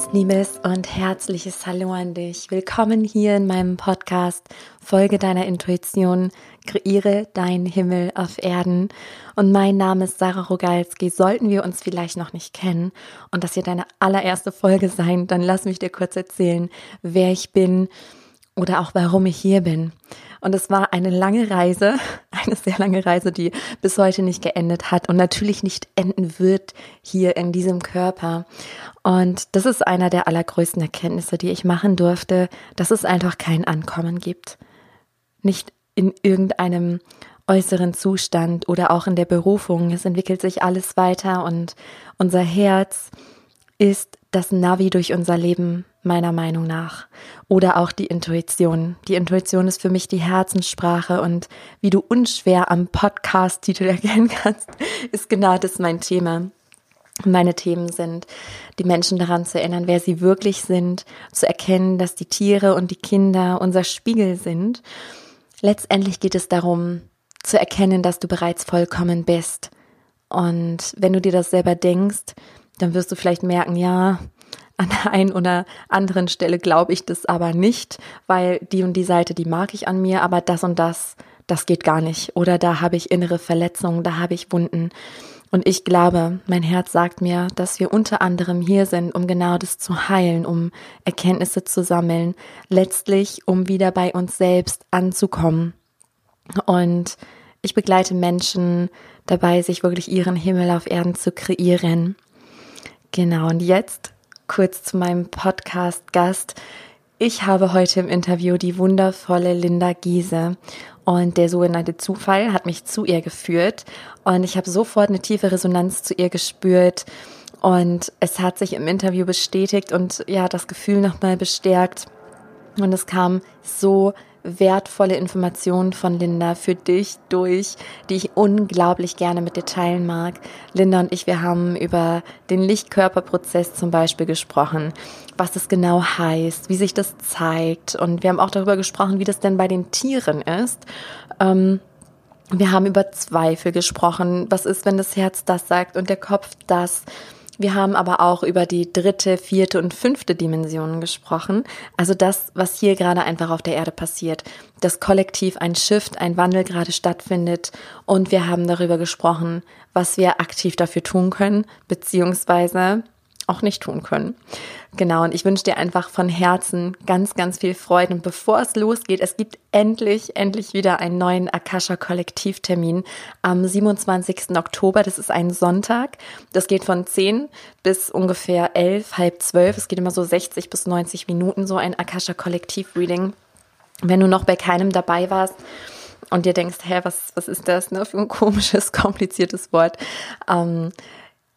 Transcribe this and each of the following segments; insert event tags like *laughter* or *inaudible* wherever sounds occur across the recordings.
ganz liebes und herzliches Hallo an dich. Willkommen hier in meinem Podcast Folge deiner Intuition, kreiere deinen Himmel auf Erden. Und mein Name ist Sarah Rogalski. Sollten wir uns vielleicht noch nicht kennen und das hier deine allererste Folge sein, dann lass mich dir kurz erzählen, wer ich bin oder auch warum ich hier bin. Und es war eine lange Reise, *laughs* eine sehr lange Reise, die bis heute nicht geendet hat und natürlich nicht enden wird hier in diesem Körper. Und das ist einer der allergrößten Erkenntnisse, die ich machen durfte, dass es einfach kein Ankommen gibt. Nicht in irgendeinem äußeren Zustand oder auch in der Berufung. Es entwickelt sich alles weiter und unser Herz ist das Navi durch unser Leben, meiner Meinung nach. Oder auch die Intuition. Die Intuition ist für mich die Herzenssprache und wie du unschwer am Podcast-Titel erkennen kannst, *laughs* ist genau das mein Thema. Meine Themen sind, die Menschen daran zu erinnern, wer sie wirklich sind, zu erkennen, dass die Tiere und die Kinder unser Spiegel sind. Letztendlich geht es darum, zu erkennen, dass du bereits vollkommen bist. Und wenn du dir das selber denkst, dann wirst du vielleicht merken, ja, an der einen oder anderen Stelle glaube ich das aber nicht, weil die und die Seite, die mag ich an mir, aber das und das, das geht gar nicht. Oder da habe ich innere Verletzungen, da habe ich Wunden. Und ich glaube, mein Herz sagt mir, dass wir unter anderem hier sind, um genau das zu heilen, um Erkenntnisse zu sammeln, letztlich um wieder bei uns selbst anzukommen. Und ich begleite Menschen dabei, sich wirklich ihren Himmel auf Erden zu kreieren. Genau, und jetzt kurz zu meinem Podcast-Gast. Ich habe heute im Interview die wundervolle Linda Giese und der sogenannte Zufall hat mich zu ihr geführt. Und ich habe sofort eine tiefe Resonanz zu ihr gespürt. Und es hat sich im Interview bestätigt und ja, das Gefühl nochmal bestärkt. Und es kam so wertvolle Informationen von Linda für dich durch, die ich unglaublich gerne mit dir teilen mag. Linda und ich, wir haben über den Lichtkörperprozess zum Beispiel gesprochen, was das genau heißt, wie sich das zeigt. Und wir haben auch darüber gesprochen, wie das denn bei den Tieren ist. Ähm, wir haben über Zweifel gesprochen. Was ist, wenn das Herz das sagt und der Kopf das? Wir haben aber auch über die dritte, vierte und fünfte Dimension gesprochen. Also das, was hier gerade einfach auf der Erde passiert. Das Kollektiv ein Shift, ein Wandel gerade stattfindet. Und wir haben darüber gesprochen, was wir aktiv dafür tun können, beziehungsweise auch nicht tun können. Genau, und ich wünsche dir einfach von Herzen ganz, ganz viel Freude. Und bevor es losgeht, es gibt endlich, endlich wieder einen neuen Akasha Kollektivtermin am 27. Oktober. Das ist ein Sonntag. Das geht von 10 bis ungefähr 11, halb 12. Es geht immer so 60 bis 90 Minuten, so ein Akasha Kollektiv Reading. Wenn du noch bei keinem dabei warst, und dir denkst, hä, was, was ist das ne, für ein komisches, *laughs* kompliziertes Wort? Ähm,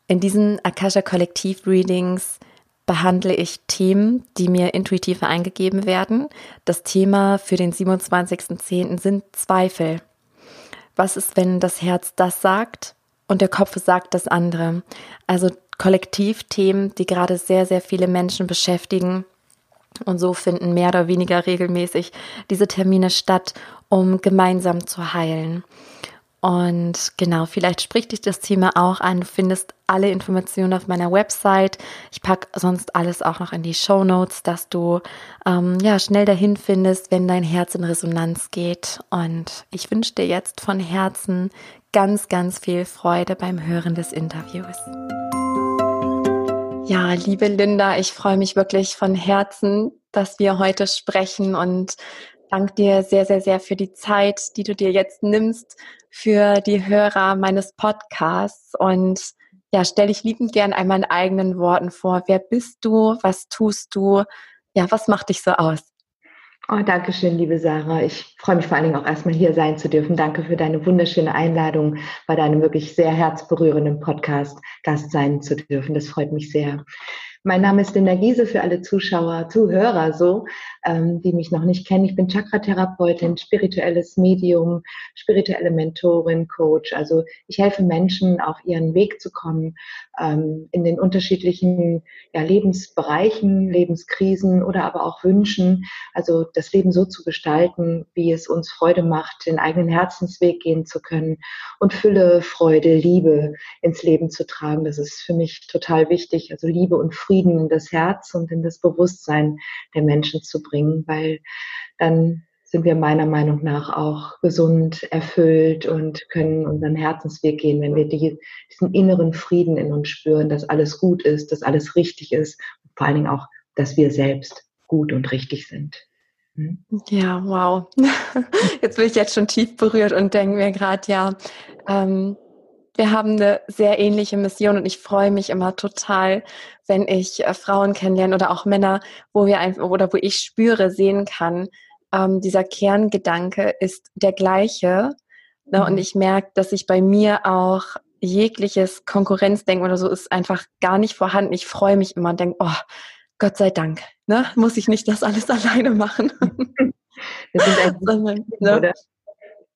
in diesen Akasha Kollektiv Readings behandle ich Themen, die mir intuitiv eingegeben werden. Das Thema für den 27.10. sind Zweifel. Was ist, wenn das Herz das sagt und der Kopf sagt das andere? Also Kollektivthemen, die gerade sehr, sehr viele Menschen beschäftigen. Und so finden mehr oder weniger regelmäßig diese Termine statt, um gemeinsam zu heilen. Und genau, vielleicht spricht dich das Thema auch an. Du findest alle Informationen auf meiner Website. Ich packe sonst alles auch noch in die Show Notes, dass du ähm, ja schnell dahin findest, wenn dein Herz in Resonanz geht. Und ich wünsche dir jetzt von Herzen ganz, ganz viel Freude beim Hören des Interviews. Ja, liebe Linda, ich freue mich wirklich von Herzen, dass wir heute sprechen und danke dir sehr, sehr, sehr für die Zeit, die du dir jetzt nimmst für die Hörer meines Podcasts und ja, stelle ich liebend gern einmal in eigenen Worten vor. Wer bist du? Was tust du? Ja, was macht dich so aus? Oh, danke schön, liebe Sarah. Ich freue mich vor allen Dingen auch erstmal hier sein zu dürfen. Danke für deine wunderschöne Einladung, bei deinem wirklich sehr herzberührenden Podcast Gast sein zu dürfen. Das freut mich sehr. Mein Name ist Linda Giese für alle Zuschauer, Zuhörer so, ähm, die mich noch nicht kennen. Ich bin Chakra-Therapeutin, spirituelles Medium, spirituelle Mentorin, Coach. Also ich helfe Menschen, auf ihren Weg zu kommen, ähm, in den unterschiedlichen ja, Lebensbereichen, Lebenskrisen oder aber auch Wünschen. Also das Leben so zu gestalten, wie es uns Freude macht, den eigenen Herzensweg gehen zu können und Fülle, Freude, Liebe ins Leben zu tragen. Das ist für mich total wichtig. Also Liebe und Frieden Frieden in das Herz und in das Bewusstsein der Menschen zu bringen, weil dann sind wir meiner Meinung nach auch gesund, erfüllt und können unseren Herzensweg gehen, wenn wir die, diesen inneren Frieden in uns spüren, dass alles gut ist, dass alles richtig ist und vor allen Dingen auch, dass wir selbst gut und richtig sind. Hm? Ja, wow. *laughs* Jetzt bin ich jetzt schon tief berührt und denke mir gerade, ja, ähm, wir haben eine sehr ähnliche Mission und ich freue mich immer total, wenn ich äh, Frauen kennenlerne oder auch Männer, wo wir einfach oder wo ich spüre, sehen kann, ähm, dieser Kerngedanke ist der gleiche. Ne? Mhm. Und ich merke, dass ich bei mir auch jegliches Konkurrenzdenken oder so ist einfach gar nicht vorhanden. Ich freue mich immer und denke, oh, Gott sei Dank, ne? muss ich nicht das alles *laughs* alleine machen. *laughs* Wir sind ein, *laughs* Sondern, ne?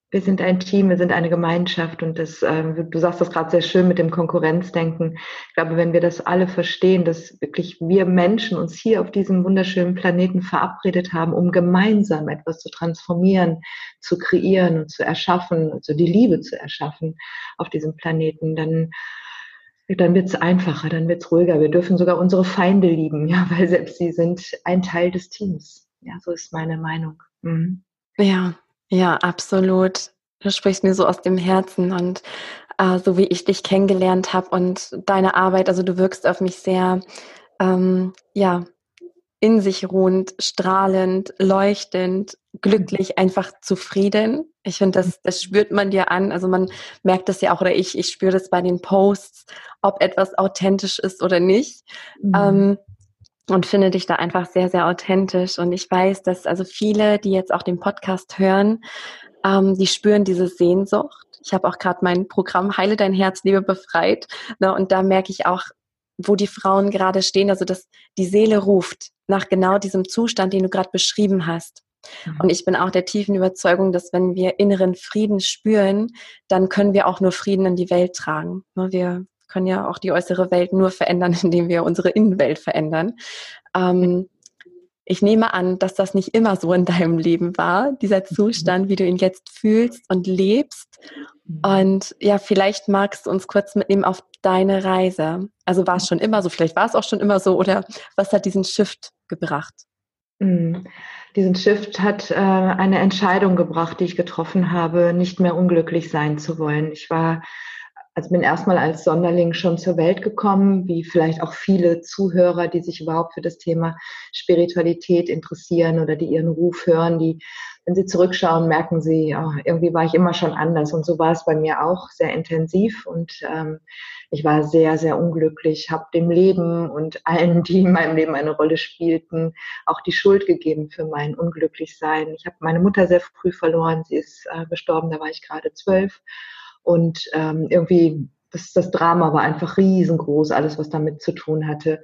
Wir sind ein Team, wir sind eine Gemeinschaft und das, äh, du sagst das gerade sehr schön mit dem Konkurrenzdenken. Ich glaube, wenn wir das alle verstehen, dass wirklich wir Menschen uns hier auf diesem wunderschönen Planeten verabredet haben, um gemeinsam etwas zu transformieren, zu kreieren und zu erschaffen, also die Liebe zu erschaffen auf diesem Planeten, dann dann wird es einfacher, dann wird es ruhiger. Wir dürfen sogar unsere Feinde lieben, ja, weil selbst sie sind ein Teil des Teams. Ja, so ist meine Meinung. Mhm. Ja, ja, absolut. Du sprichst mir so aus dem Herzen und äh, so wie ich dich kennengelernt habe und deine Arbeit, also du wirkst auf mich sehr, ähm, ja, in sich ruhend, strahlend, leuchtend, glücklich, einfach zufrieden. Ich finde, das, das spürt man dir an. Also man merkt das ja auch, oder ich, ich spüre das bei den Posts, ob etwas authentisch ist oder nicht. Mhm. Ähm, und finde dich da einfach sehr, sehr authentisch. Und ich weiß, dass also viele, die jetzt auch den Podcast hören, ähm, die spüren diese Sehnsucht. Ich habe auch gerade mein Programm Heile dein Herz, Liebe befreit. Ne, und da merke ich auch, wo die Frauen gerade stehen, also dass die Seele ruft nach genau diesem Zustand, den du gerade beschrieben hast. Mhm. Und ich bin auch der tiefen Überzeugung, dass wenn wir inneren Frieden spüren, dann können wir auch nur Frieden in die Welt tragen. Ne, wir können ja auch die äußere Welt nur verändern, *laughs* indem wir unsere Innenwelt verändern. Ähm, ich nehme an, dass das nicht immer so in deinem Leben war, dieser Zustand, wie du ihn jetzt fühlst und lebst. Und ja, vielleicht magst du uns kurz mitnehmen auf deine Reise. Also war es schon immer so, vielleicht war es auch schon immer so, oder was hat diesen Shift gebracht? Mm, diesen Shift hat äh, eine Entscheidung gebracht, die ich getroffen habe, nicht mehr unglücklich sein zu wollen. Ich war also bin erstmal als Sonderling schon zur Welt gekommen, wie vielleicht auch viele Zuhörer, die sich überhaupt für das Thema Spiritualität interessieren oder die ihren Ruf hören, die, wenn sie zurückschauen, merken sie, oh, irgendwie war ich immer schon anders. Und so war es bei mir auch sehr intensiv und ähm, ich war sehr, sehr unglücklich, habe dem Leben und allen, die in meinem Leben eine Rolle spielten, auch die Schuld gegeben für mein Unglücklichsein. Ich habe meine Mutter sehr früh verloren, sie ist äh, gestorben, da war ich gerade zwölf. Und ähm, irgendwie, das, das Drama war einfach riesengroß, alles, was damit zu tun hatte.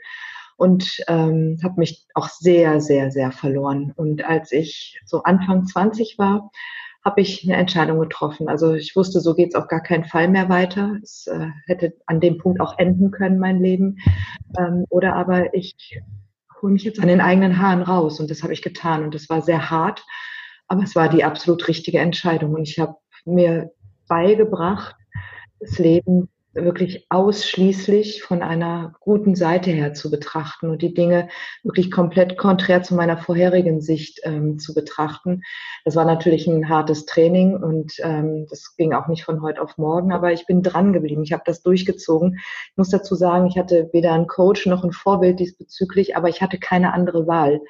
Und ähm, habe mich auch sehr, sehr, sehr verloren. Und als ich so Anfang 20 war, habe ich eine Entscheidung getroffen. Also ich wusste, so geht es auf gar keinen Fall mehr weiter. Es äh, hätte an dem Punkt auch enden können, mein Leben. Ähm, oder aber ich hole mich jetzt an den eigenen Haaren raus. Und das habe ich getan. Und das war sehr hart, aber es war die absolut richtige Entscheidung. Und ich habe mir beigebracht, das Leben wirklich ausschließlich von einer guten Seite her zu betrachten und die Dinge wirklich komplett konträr zu meiner vorherigen Sicht ähm, zu betrachten. Das war natürlich ein hartes Training und ähm, das ging auch nicht von heute auf morgen, aber ich bin dran geblieben. Ich habe das durchgezogen. Ich muss dazu sagen, ich hatte weder einen Coach noch ein Vorbild diesbezüglich, aber ich hatte keine andere Wahl,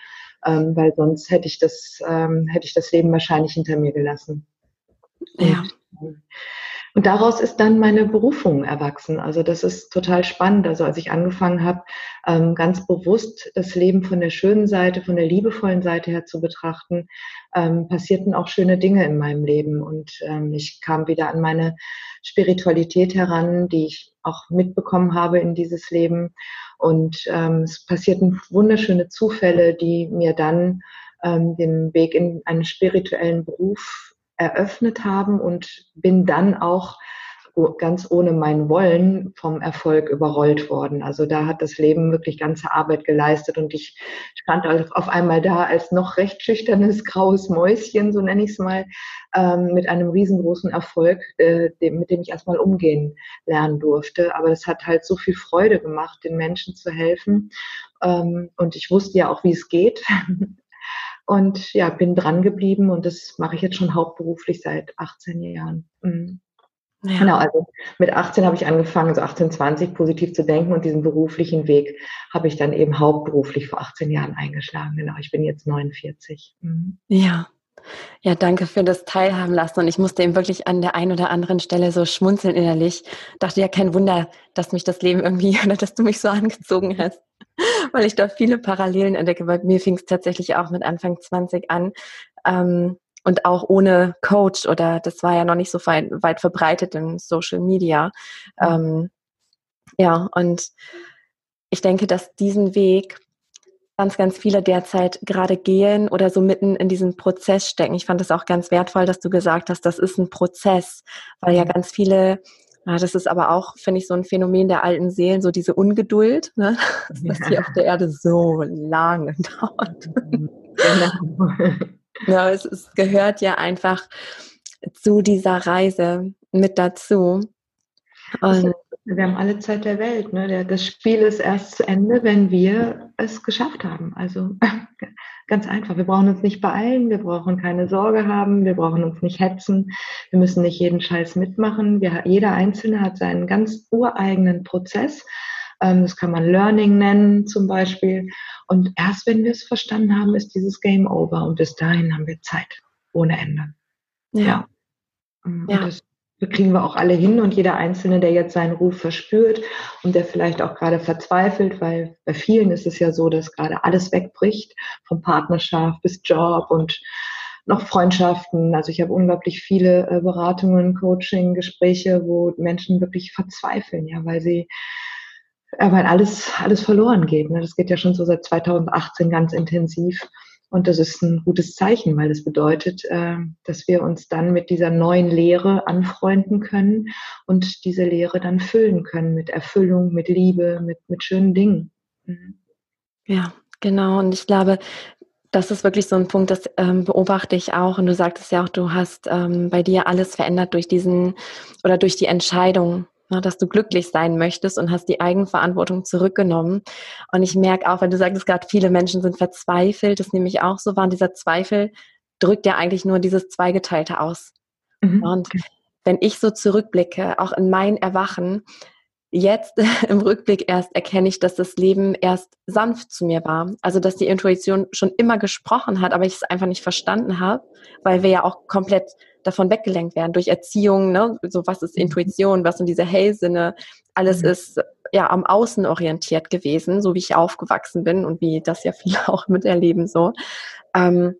ähm, weil sonst hätte ich das ähm, hätte ich das Leben wahrscheinlich hinter mir gelassen. Ja. Und daraus ist dann meine Berufung erwachsen. Also das ist total spannend. Also als ich angefangen habe, ähm, ganz bewusst das Leben von der schönen Seite, von der liebevollen Seite her zu betrachten, ähm, passierten auch schöne Dinge in meinem Leben. Und ähm, ich kam wieder an meine Spiritualität heran, die ich auch mitbekommen habe in dieses Leben. Und es passierten wunderschöne Zufälle, die mir dann den Weg in einen spirituellen Beruf eröffnet haben und bin dann auch ganz ohne mein Wollen vom Erfolg überrollt worden. Also da hat das Leben wirklich ganze Arbeit geleistet und ich stand auf einmal da als noch recht schüchternes *laughs* graues Mäuschen, so nenne ich es mal, ähm, mit einem riesengroßen Erfolg, äh, mit dem ich erstmal umgehen lernen durfte. Aber es hat halt so viel Freude gemacht, den Menschen zu helfen. Ähm, und ich wusste ja auch, wie es geht. *laughs* Und ja, bin dran geblieben und das mache ich jetzt schon hauptberuflich seit 18 Jahren. Mhm. Ja. Genau, also mit 18 habe ich angefangen, so 18, 20 positiv zu denken und diesen beruflichen Weg habe ich dann eben hauptberuflich vor 18 Jahren eingeschlagen. Genau, ich bin jetzt 49. Mhm. Ja. Ja, danke für das Teilhaben lassen. Und ich musste eben wirklich an der einen oder anderen Stelle so schmunzeln innerlich. Dachte ja, kein Wunder, dass mich das Leben irgendwie *laughs* oder dass du mich so angezogen hast. Weil ich da viele Parallelen entdecke. Bei mir fing es tatsächlich auch mit Anfang 20 an. Ähm, und auch ohne Coach oder das war ja noch nicht so weit, weit verbreitet in Social Media. Ähm, ja, und ich denke, dass diesen Weg ganz, ganz viele derzeit gerade gehen oder so mitten in diesem Prozess stecken. Ich fand es auch ganz wertvoll, dass du gesagt hast, das ist ein Prozess, weil ja mhm. ganz viele ja, das ist aber auch, finde ich, so ein Phänomen der alten Seelen, so diese Ungeduld, ne? *laughs* *laughs* dass ja. hier auf der Erde so lange *laughs* dauert. Genau. Ja, es, es gehört ja einfach zu dieser Reise mit dazu. Und wir haben alle Zeit der Welt. Ne? Das Spiel ist erst zu Ende, wenn wir es geschafft haben. Also ganz einfach. Wir brauchen uns nicht beeilen, wir brauchen keine Sorge haben, wir brauchen uns nicht hetzen, wir müssen nicht jeden Scheiß mitmachen. Wir, jeder Einzelne hat seinen ganz ureigenen Prozess. Ähm, das kann man Learning nennen zum Beispiel. Und erst wenn wir es verstanden haben, ist dieses Game over. Und bis dahin haben wir Zeit ohne Ende. Ja. ja. Und ja. das kriegen wir auch alle hin und jeder Einzelne, der jetzt seinen Ruf verspürt und der vielleicht auch gerade verzweifelt, weil bei vielen ist es ja so, dass gerade alles wegbricht, von Partnerschaft bis Job und noch Freundschaften. Also ich habe unglaublich viele äh, Beratungen, Coaching, Gespräche, wo Menschen wirklich verzweifeln, ja, weil sie weil alles, alles verloren geht. Ne? Das geht ja schon so seit 2018 ganz intensiv. Und das ist ein gutes Zeichen, weil das bedeutet, äh, dass wir uns dann mit dieser neuen Lehre anfreunden können und diese Lehre dann füllen können mit Erfüllung, mit Liebe, mit, mit schönen Dingen. Mhm. Ja, genau. Und ich glaube, das ist wirklich so ein Punkt, das ähm, beobachte ich auch. Und du sagtest ja auch, du hast ähm, bei dir alles verändert durch diesen oder durch die Entscheidung, dass du glücklich sein möchtest und hast die Eigenverantwortung zurückgenommen. Und ich merke auch, wenn du sagst, gerade viele Menschen sind verzweifelt, das nehme ich auch so wahr, dieser Zweifel drückt ja eigentlich nur dieses Zweigeteilte aus. Mhm. Und wenn ich so zurückblicke, auch in mein Erwachen, jetzt *laughs* im Rückblick erst erkenne ich, dass das Leben erst sanft zu mir war. Also dass die Intuition schon immer gesprochen hat, aber ich es einfach nicht verstanden habe, weil wir ja auch komplett davon weggelenkt werden durch Erziehung, ne? so was ist mhm. Intuition, was sind diese Hellsinne, alles mhm. ist ja am Außen orientiert gewesen, so wie ich aufgewachsen bin und wie das ja *laughs* viele auch miterleben so. Ähm,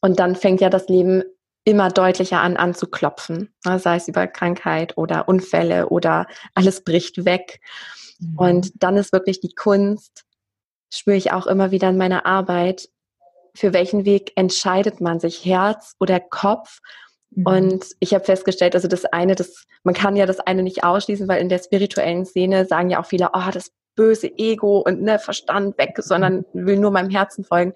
und dann fängt ja das Leben immer deutlicher an anzuklopfen, ne? sei es über Krankheit oder Unfälle oder alles bricht weg. Mhm. Und dann ist wirklich die Kunst, spüre ich auch immer wieder in meiner Arbeit, für welchen Weg entscheidet man sich, Herz oder Kopf? Mhm. Und ich habe festgestellt, also das eine, das, man kann ja das eine nicht ausschließen, weil in der spirituellen Szene sagen ja auch viele, oh, das böse Ego und ne, Verstand weg, sondern mhm. will nur meinem Herzen folgen.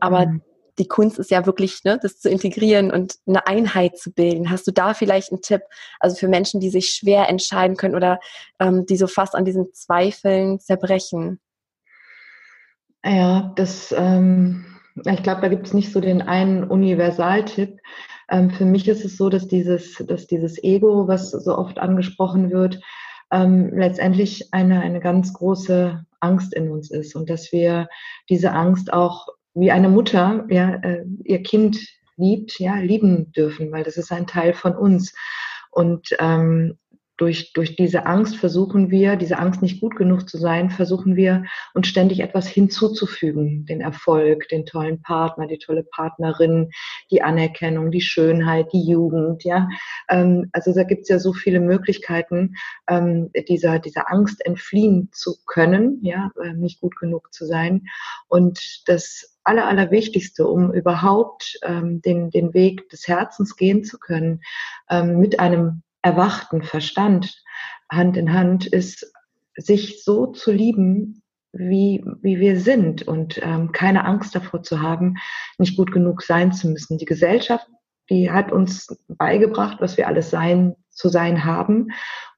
Aber mhm. die Kunst ist ja wirklich, ne, das zu integrieren und eine Einheit zu bilden. Hast du da vielleicht einen Tipp, also für Menschen, die sich schwer entscheiden können oder ähm, die so fast an diesen Zweifeln zerbrechen? Ja, das, ähm, ich glaube, da gibt es nicht so den einen Universaltipp. Ähm, für mich ist es so, dass dieses, dass dieses Ego, was so oft angesprochen wird, ähm, letztendlich eine, eine ganz große Angst in uns ist und dass wir diese Angst auch wie eine Mutter ja, äh, ihr Kind liebt, ja, lieben dürfen, weil das ist ein Teil von uns. Und ähm, durch, durch diese Angst versuchen wir, diese Angst nicht gut genug zu sein, versuchen wir uns ständig etwas hinzuzufügen. Den Erfolg, den tollen Partner, die tolle Partnerin, die Anerkennung, die Schönheit, die Jugend, ja. Ähm, also da gibt es ja so viele Möglichkeiten, ähm, dieser, dieser Angst entfliehen zu können, ja, äh, nicht gut genug zu sein. Und das Aller, Allerwichtigste, um überhaupt ähm, den, den Weg des Herzens gehen zu können, ähm, mit einem erwachten Verstand Hand in Hand ist, sich so zu lieben, wie, wie wir sind und ähm, keine Angst davor zu haben, nicht gut genug sein zu müssen. Die Gesellschaft, die hat uns beigebracht, was wir alles sein, zu sein haben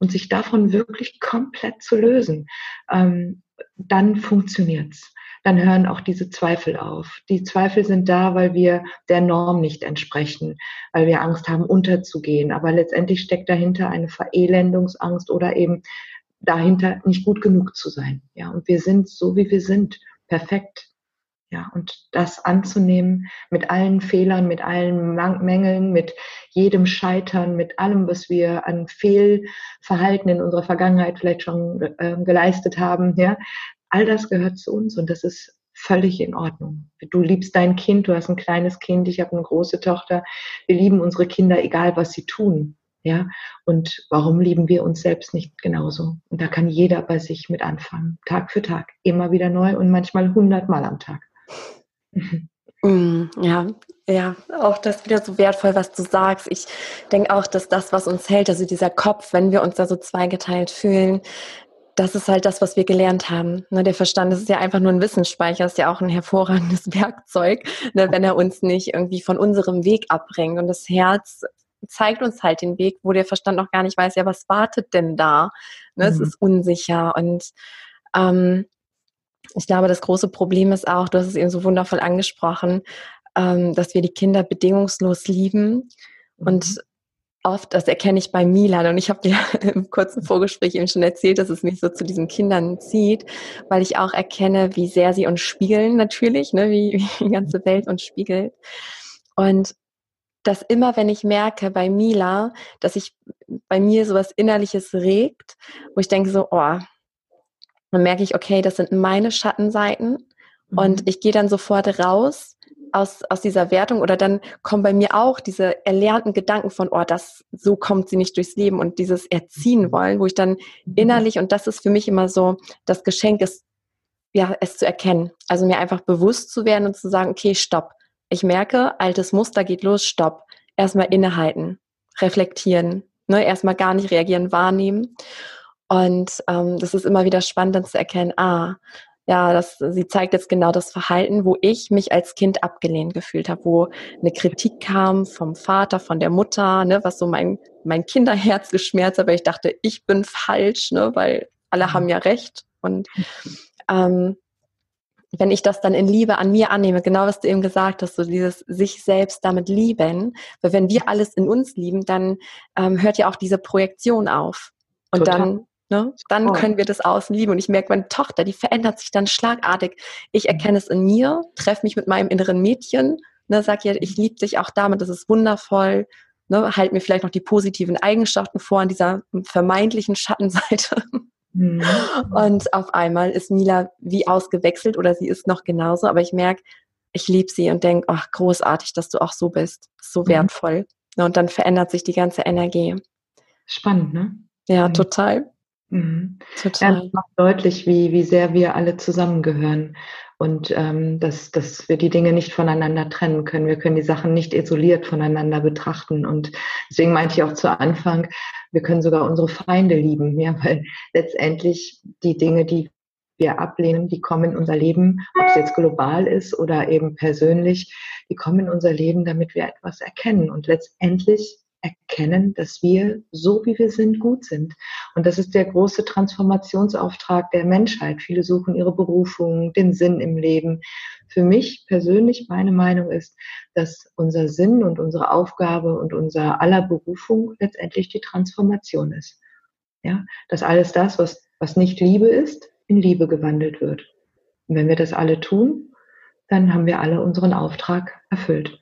und sich davon wirklich komplett zu lösen. Ähm, dann funktioniert's dann hören auch diese Zweifel auf. Die Zweifel sind da, weil wir der Norm nicht entsprechen, weil wir Angst haben, unterzugehen. Aber letztendlich steckt dahinter eine Verelendungsangst oder eben dahinter nicht gut genug zu sein. Ja, und wir sind so, wie wir sind, perfekt. Ja, und das anzunehmen mit allen Fehlern, mit allen Mängeln, mit jedem Scheitern, mit allem, was wir an Fehlverhalten in unserer Vergangenheit vielleicht schon äh, geleistet haben, ja, all das gehört zu uns und das ist völlig in Ordnung. Du liebst dein Kind, du hast ein kleines Kind, ich habe eine große Tochter. Wir lieben unsere Kinder, egal was sie tun. Ja, und warum lieben wir uns selbst nicht genauso? Und da kann jeder bei sich mit anfangen, Tag für Tag, immer wieder neu und manchmal hundertmal am Tag. Mm, ja, ja, auch das wieder so wertvoll, was du sagst. Ich denke auch, dass das, was uns hält, also dieser Kopf, wenn wir uns da so zweigeteilt fühlen, das ist halt das, was wir gelernt haben. Ne, der Verstand ist ja einfach nur ein Wissensspeicher, ist ja auch ein hervorragendes *laughs* Werkzeug, ne, wenn er uns nicht irgendwie von unserem Weg abbringt. Und das Herz zeigt uns halt den Weg, wo der Verstand noch gar nicht weiß, ja, was wartet denn da? Ne, mhm. Es ist unsicher. Und ähm, ich glaube, das große Problem ist auch, du hast es eben so wundervoll angesprochen, ähm, dass wir die Kinder bedingungslos lieben. Mhm. Und oft, das erkenne ich bei Milan und ich habe dir *laughs* im kurzen Vorgespräch eben schon erzählt, dass es mich so zu diesen Kindern zieht, weil ich auch erkenne, wie sehr sie uns spiegeln natürlich, ne, wie, *laughs* wie die ganze Welt uns spiegelt. Und dass immer, wenn ich merke bei Mila, dass sich bei mir sowas Innerliches regt, wo ich denke so, oh, dann merke ich, okay, das sind meine Schattenseiten mhm. und ich gehe dann sofort raus aus, aus dieser Wertung oder dann kommen bei mir auch diese erlernten Gedanken von, oh, das, so kommt sie nicht durchs Leben und dieses Erziehen mhm. wollen, wo ich dann mhm. innerlich, und das ist für mich immer so, das Geschenk ist, ja, es zu erkennen. Also mir einfach bewusst zu werden und zu sagen, okay, stopp. Ich merke, altes Muster geht los, stopp. Erstmal innehalten, reflektieren, ne, erstmal gar nicht reagieren, wahrnehmen. Und ähm, das ist immer wieder spannend dann zu erkennen, ah, ja, das, sie zeigt jetzt genau das Verhalten, wo ich mich als Kind abgelehnt gefühlt habe, wo eine Kritik kam vom Vater, von der Mutter, ne, was so mein, mein Kinderherz *laughs* geschmerzt hat, weil ich dachte, ich bin falsch, ne, weil alle haben ja recht. Und ähm, wenn ich das dann in Liebe an mir annehme, genau was du eben gesagt hast, so dieses sich selbst damit lieben, weil wenn wir alles in uns lieben, dann ähm, hört ja auch diese Projektion auf. Und Total. dann Ne? Dann können wir das außen lieben. Und ich merke, meine Tochter, die verändert sich dann schlagartig. Ich erkenne es in mir, treffe mich mit meinem inneren Mädchen, ne, sag ihr, ich liebe dich auch damit, das ist wundervoll. Ne, halt mir vielleicht noch die positiven Eigenschaften vor an dieser vermeintlichen Schattenseite. Mhm. Und auf einmal ist Mila wie ausgewechselt oder sie ist noch genauso, aber ich merke, ich liebe sie und denke, ach, großartig, dass du auch so bist. So mhm. wertvoll. Mhm. Und dann verändert sich die ganze Energie. Spannend, ne? Ja, mhm. total. Mhm. Total. Ja, das macht deutlich, wie, wie sehr wir alle zusammengehören und ähm, dass, dass wir die Dinge nicht voneinander trennen können. Wir können die Sachen nicht isoliert voneinander betrachten. Und deswegen meinte ich auch zu Anfang, wir können sogar unsere Feinde lieben, ja, weil letztendlich die Dinge, die wir ablehnen, die kommen in unser Leben, ob es jetzt global ist oder eben persönlich, die kommen in unser Leben, damit wir etwas erkennen. Und letztendlich erkennen, dass wir so wie wir sind gut sind. Und das ist der große Transformationsauftrag der Menschheit. Viele suchen ihre Berufung, den Sinn im Leben. Für mich persönlich, meine Meinung ist, dass unser Sinn und unsere Aufgabe und unser aller Berufung letztendlich die Transformation ist. Ja, dass alles das, was, was nicht Liebe ist, in Liebe gewandelt wird. Und wenn wir das alle tun, dann haben wir alle unseren Auftrag erfüllt.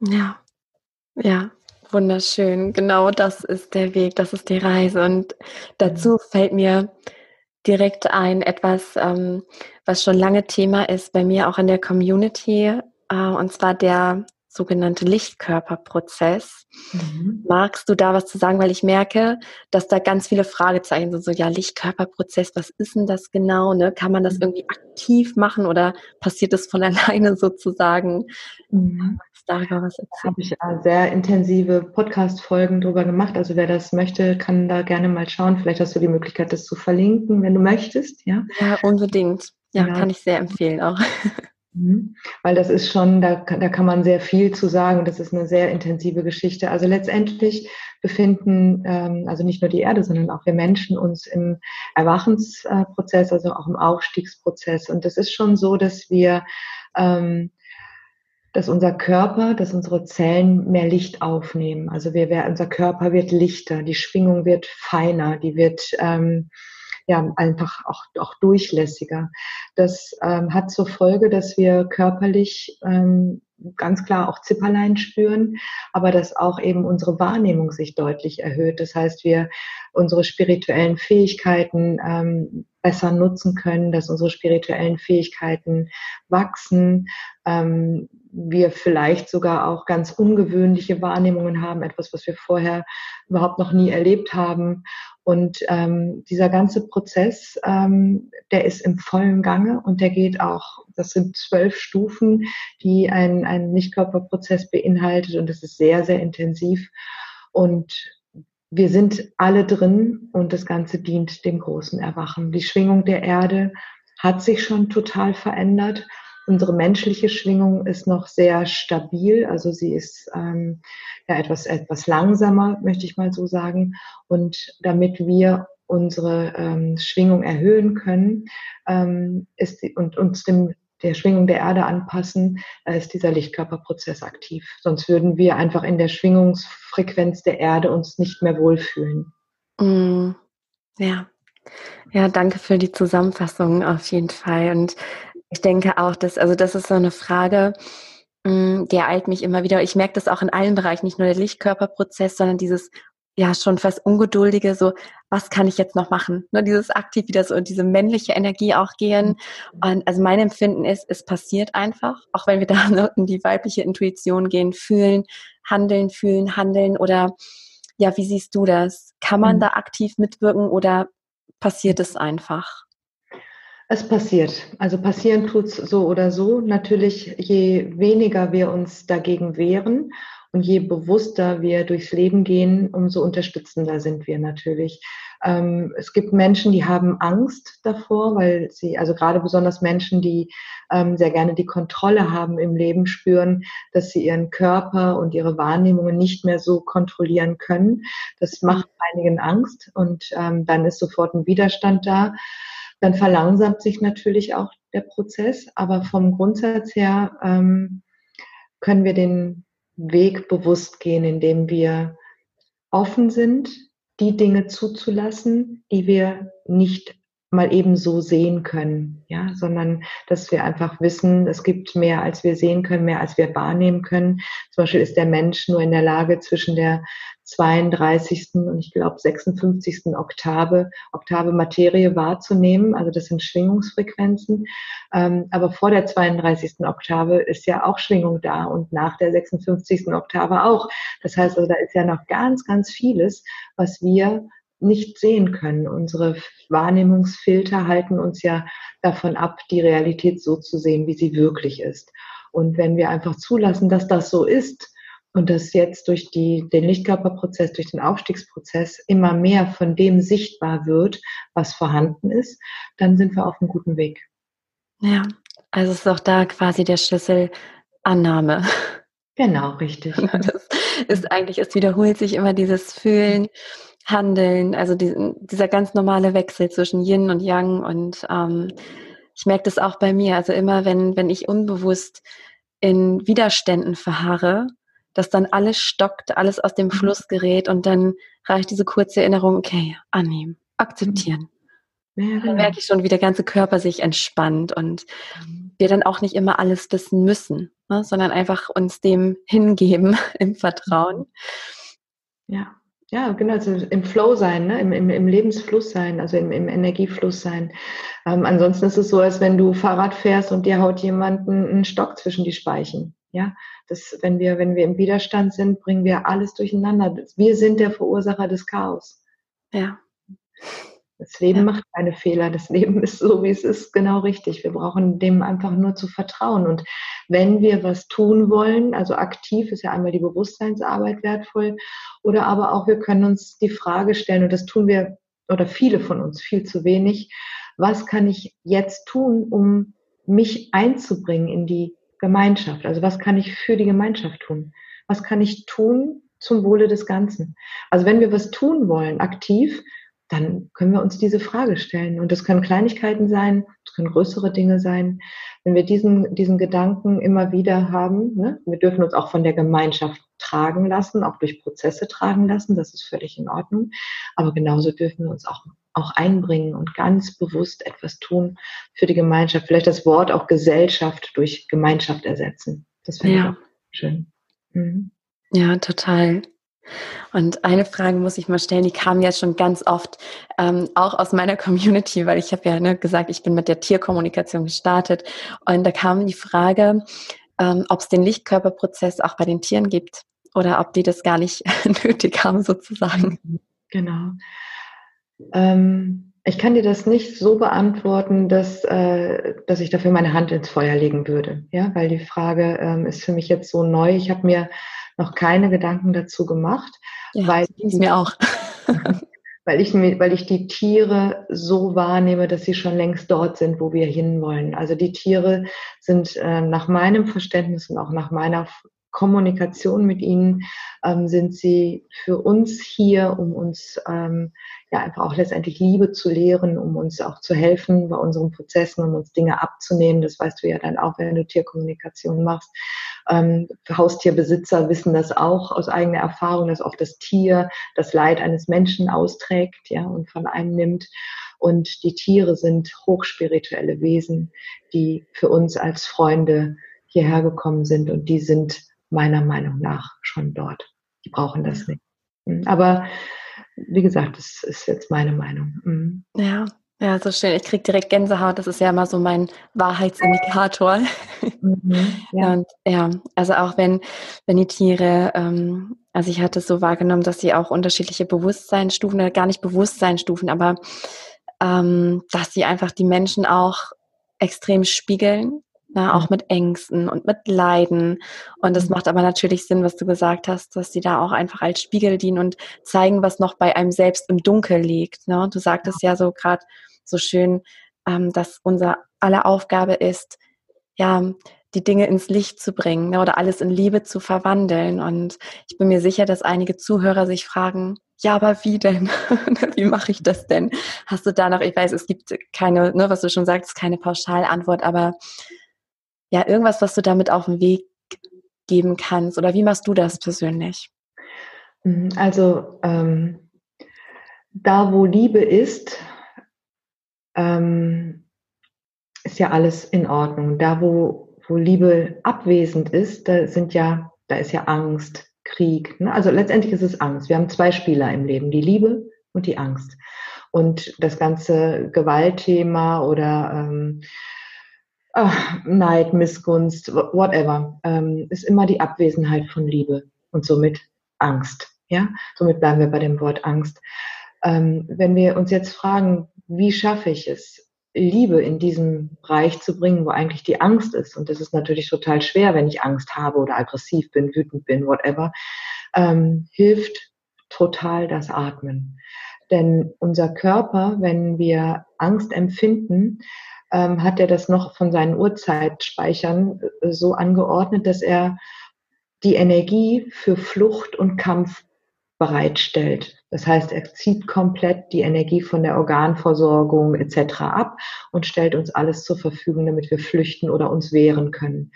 Ja, ja, Wunderschön, genau das ist der Weg, das ist die Reise. Und dazu mhm. fällt mir direkt ein etwas, ähm, was schon lange Thema ist bei mir auch in der Community, äh, und zwar der sogenannte Lichtkörperprozess. Mhm. Magst du da was zu sagen? Weil ich merke, dass da ganz viele Fragezeichen sind. So, ja, Lichtkörperprozess, was ist denn das genau? Ne? Kann man das mhm. irgendwie aktiv machen oder passiert es von *laughs* alleine sozusagen? Mhm. Darüber was erzählen. Da habe ich äh, sehr intensive Podcast-Folgen drüber gemacht. Also wer das möchte, kann da gerne mal schauen. Vielleicht hast du die Möglichkeit, das zu verlinken, wenn du möchtest. Ja, ja unbedingt. Ja, ja. kann ich sehr empfehlen auch. *laughs* Mhm. Weil das ist schon, da, da kann man sehr viel zu sagen. Das ist eine sehr intensive Geschichte. Also letztendlich befinden, ähm, also nicht nur die Erde, sondern auch wir Menschen uns im Erwachensprozess, also auch im Aufstiegsprozess. Und das ist schon so, dass wir, ähm, dass unser Körper, dass unsere Zellen mehr Licht aufnehmen. Also wir, unser Körper wird lichter, die Schwingung wird feiner, die wird ähm, ja einfach auch, auch durchlässiger. Das ähm, hat zur Folge, dass wir körperlich ähm, ganz klar auch Zipperlein spüren, aber dass auch eben unsere Wahrnehmung sich deutlich erhöht. Das heißt, wir unsere spirituellen Fähigkeiten ähm, besser nutzen können, dass unsere spirituellen Fähigkeiten wachsen, ähm, wir vielleicht sogar auch ganz ungewöhnliche Wahrnehmungen haben, etwas, was wir vorher überhaupt noch nie erlebt haben. Und ähm, dieser ganze Prozess, ähm, der ist im vollen Gange und der geht auch, das sind zwölf Stufen, die ein, ein Nichtkörperprozess beinhaltet und das ist sehr, sehr intensiv. Und wir sind alle drin und das Ganze dient dem großen Erwachen. Die Schwingung der Erde hat sich schon total verändert. Unsere menschliche Schwingung ist noch sehr stabil, also sie ist ähm, ja etwas, etwas langsamer, möchte ich mal so sagen. Und damit wir unsere ähm, Schwingung erhöhen können ähm, ist und uns dem der Schwingung der Erde anpassen, da ist dieser Lichtkörperprozess aktiv. Sonst würden wir einfach in der Schwingungsfrequenz der Erde uns nicht mehr wohlfühlen. Mm, ja. Ja, danke für die Zusammenfassung auf jeden Fall. Und ich denke auch, dass, also das ist so eine Frage, mm, die ereilt mich immer wieder. Ich merke das auch in allen Bereichen, nicht nur der Lichtkörperprozess, sondern dieses ja schon fast ungeduldige, so was kann ich jetzt noch machen? Nur dieses aktiv wieder so diese männliche Energie auch gehen. Und also mein Empfinden ist, es passiert einfach, auch wenn wir da *laughs* in die weibliche Intuition gehen, fühlen, handeln, fühlen, handeln oder ja, wie siehst du das? Kann man mhm. da aktiv mitwirken oder passiert es einfach? Es passiert. Also passieren tut's so oder so. Natürlich, je weniger wir uns dagegen wehren und je bewusster wir durchs Leben gehen, umso unterstützender sind wir natürlich. Ähm, es gibt Menschen, die haben Angst davor, weil sie, also gerade besonders Menschen, die ähm, sehr gerne die Kontrolle haben im Leben, spüren, dass sie ihren Körper und ihre Wahrnehmungen nicht mehr so kontrollieren können. Das macht einigen Angst und ähm, dann ist sofort ein Widerstand da. Dann verlangsamt sich natürlich auch der Prozess, aber vom Grundsatz her ähm, können wir den Weg bewusst gehen, indem wir offen sind, die Dinge zuzulassen, die wir nicht mal eben so sehen können, ja, sondern dass wir einfach wissen, es gibt mehr, als wir sehen können, mehr, als wir wahrnehmen können. Zum Beispiel ist der Mensch nur in der Lage, zwischen der 32. und ich glaube 56. Oktave, Oktave Materie wahrzunehmen. Also das sind Schwingungsfrequenzen. Ähm, aber vor der 32. Oktave ist ja auch Schwingung da und nach der 56. Oktave auch. Das heißt also, da ist ja noch ganz, ganz vieles, was wir nicht sehen können. Unsere Wahrnehmungsfilter halten uns ja davon ab, die Realität so zu sehen, wie sie wirklich ist. Und wenn wir einfach zulassen, dass das so ist, und dass jetzt durch die, den Lichtkörperprozess, durch den Aufstiegsprozess immer mehr von dem sichtbar wird, was vorhanden ist, dann sind wir auf einem guten Weg. Ja, also ist auch da quasi der Schlüssel Annahme. Genau, richtig. *laughs* Das ist eigentlich, es wiederholt sich immer dieses Fühlen, Handeln, also die, dieser ganz normale Wechsel zwischen Yin und Yang und ähm, ich merke das auch bei mir, also immer wenn, wenn ich unbewusst in Widerständen verharre, dass dann alles stockt, alles aus dem mhm. Fluss gerät und dann reicht diese kurze Erinnerung, okay, annehmen, akzeptieren. Ja, genau. Dann merke ich schon, wie der ganze Körper sich entspannt und mhm. wir dann auch nicht immer alles wissen müssen, ne, sondern einfach uns dem hingeben *laughs* im Vertrauen. Ja. Ja, genau, also im Flow sein, ne? Im, im, im Lebensfluss sein, also im, im Energiefluss sein. Ähm, ansonsten ist es so, als wenn du Fahrrad fährst und dir haut jemand einen Stock zwischen die Speichen. Ja, das, wenn wir, wenn wir im Widerstand sind, bringen wir alles durcheinander. Wir sind der Verursacher des Chaos. Ja. Das Leben ja. macht keine Fehler. Das Leben *laughs* ist so, wie es ist, genau richtig. Wir brauchen dem einfach nur zu vertrauen. Und wenn wir was tun wollen, also aktiv ist ja einmal die Bewusstseinsarbeit wertvoll, oder aber auch wir können uns die Frage stellen, und das tun wir, oder viele von uns viel zu wenig, was kann ich jetzt tun, um mich einzubringen in die Gemeinschaft? Also was kann ich für die Gemeinschaft tun? Was kann ich tun zum Wohle des Ganzen? Also wenn wir was tun wollen, aktiv, dann können wir uns diese Frage stellen. Und das können Kleinigkeiten sein, das können größere Dinge sein. Wenn wir diesen, diesen Gedanken immer wieder haben, ne, wir dürfen uns auch von der Gemeinschaft tragen lassen, auch durch Prozesse tragen lassen, das ist völlig in Ordnung. Aber genauso dürfen wir uns auch, auch einbringen und ganz bewusst etwas tun für die Gemeinschaft. Vielleicht das Wort auch Gesellschaft durch Gemeinschaft ersetzen. Das finde ja. ich auch schön. Mhm. Ja, total. Und eine Frage muss ich mal stellen, die kam ja schon ganz oft ähm, auch aus meiner *laughs* Community, weil ich habe ja ne, gesagt, ich bin mit der Tierkommunikation gestartet. Und da kam die Frage, ähm, ob es den Lichtkörperprozess auch bei den Tieren gibt oder ob die das gar nicht *laughs* nötig haben sozusagen. Genau. Ähm, ich kann dir das nicht so beantworten, dass, äh, dass ich dafür meine Hand ins Feuer legen würde. Ja, weil die Frage ähm, ist für mich jetzt so neu. Ich habe mir noch keine Gedanken dazu gemacht, ja, weil mir auch. *laughs* *laughs* weil ich, weil ich die Tiere so wahrnehme, dass sie schon längst dort sind, wo wir hinwollen. Also die Tiere sind äh, nach meinem Verständnis und auch nach meiner Kommunikation mit ihnen ähm, sind sie für uns hier, um uns ähm, ja einfach auch letztendlich Liebe zu lehren, um uns auch zu helfen bei unseren Prozessen, um uns Dinge abzunehmen. Das weißt du ja dann auch, wenn du Tierkommunikation machst. Ähm, Haustierbesitzer wissen das auch aus eigener Erfahrung, dass oft das Tier das Leid eines Menschen austrägt, ja, und von einem nimmt. Und die Tiere sind hochspirituelle Wesen, die für uns als Freunde hierher gekommen sind und die sind meiner Meinung nach schon dort. Die brauchen das nicht. Hm, aber wie gesagt, das ist jetzt meine Meinung. Mhm. Ja, ja, so schön. Ich kriege direkt Gänsehaut. Das ist ja immer so mein Wahrheitsindikator. Mhm, ja. Und ja, also auch wenn, wenn die Tiere, ähm, also ich hatte es so wahrgenommen, dass sie auch unterschiedliche Bewusstseinsstufen, oder gar nicht Bewusstseinsstufen, aber ähm, dass sie einfach die Menschen auch extrem spiegeln Ne, auch mit Ängsten und mit Leiden. Und es mhm. macht aber natürlich Sinn, was du gesagt hast, dass sie da auch einfach als Spiegel dienen und zeigen, was noch bei einem selbst im Dunkel liegt. Ne? Du sagtest ja so gerade so schön, ähm, dass unser aller Aufgabe ist, ja, die Dinge ins Licht zu bringen oder alles in Liebe zu verwandeln. Und ich bin mir sicher, dass einige Zuhörer sich fragen, ja, aber wie denn? *laughs* wie mache ich das denn? Hast du da noch, ich weiß, es gibt keine, ne, was du schon sagst, keine Pauschalantwort, aber ja, irgendwas, was du damit auf den Weg geben kannst? Oder wie machst du das persönlich? Mhm, also ähm, da, wo Liebe ist, ähm, ist ja alles in Ordnung. Da, wo, wo Liebe abwesend ist, da sind ja, da ist ja Angst, Krieg. Ne? Also letztendlich ist es Angst. Wir haben zwei Spieler im Leben, die Liebe und die Angst. Und das ganze Gewaltthema oder ähm, ach, Neid, Missgunst, whatever, ähm, ist immer die Abwesenheit von Liebe und somit Angst. Ja, somit bleiben wir bei dem Wort Angst. Ähm, wenn wir uns jetzt fragen, wie schaffe ich es, Liebe in diesem Bereich zu bringen, wo eigentlich die Angst ist, und das ist natürlich total schwer, wenn ich Angst habe oder aggressiv bin, wütend bin, whatever, ähm, hilft total das Atmen. Denn unser Körper, wenn wir Angst empfinden, ähm, hat er das noch von seinen Urzeitspeichern äh, so angeordnet, dass er die Energie für Flucht und Kampf bereitstellt. Das heißt, er zieht komplett die Energie von der Organversorgung etc. ab und stellt uns alles zur Verfügung, damit wir flüchten oder uns wehren können.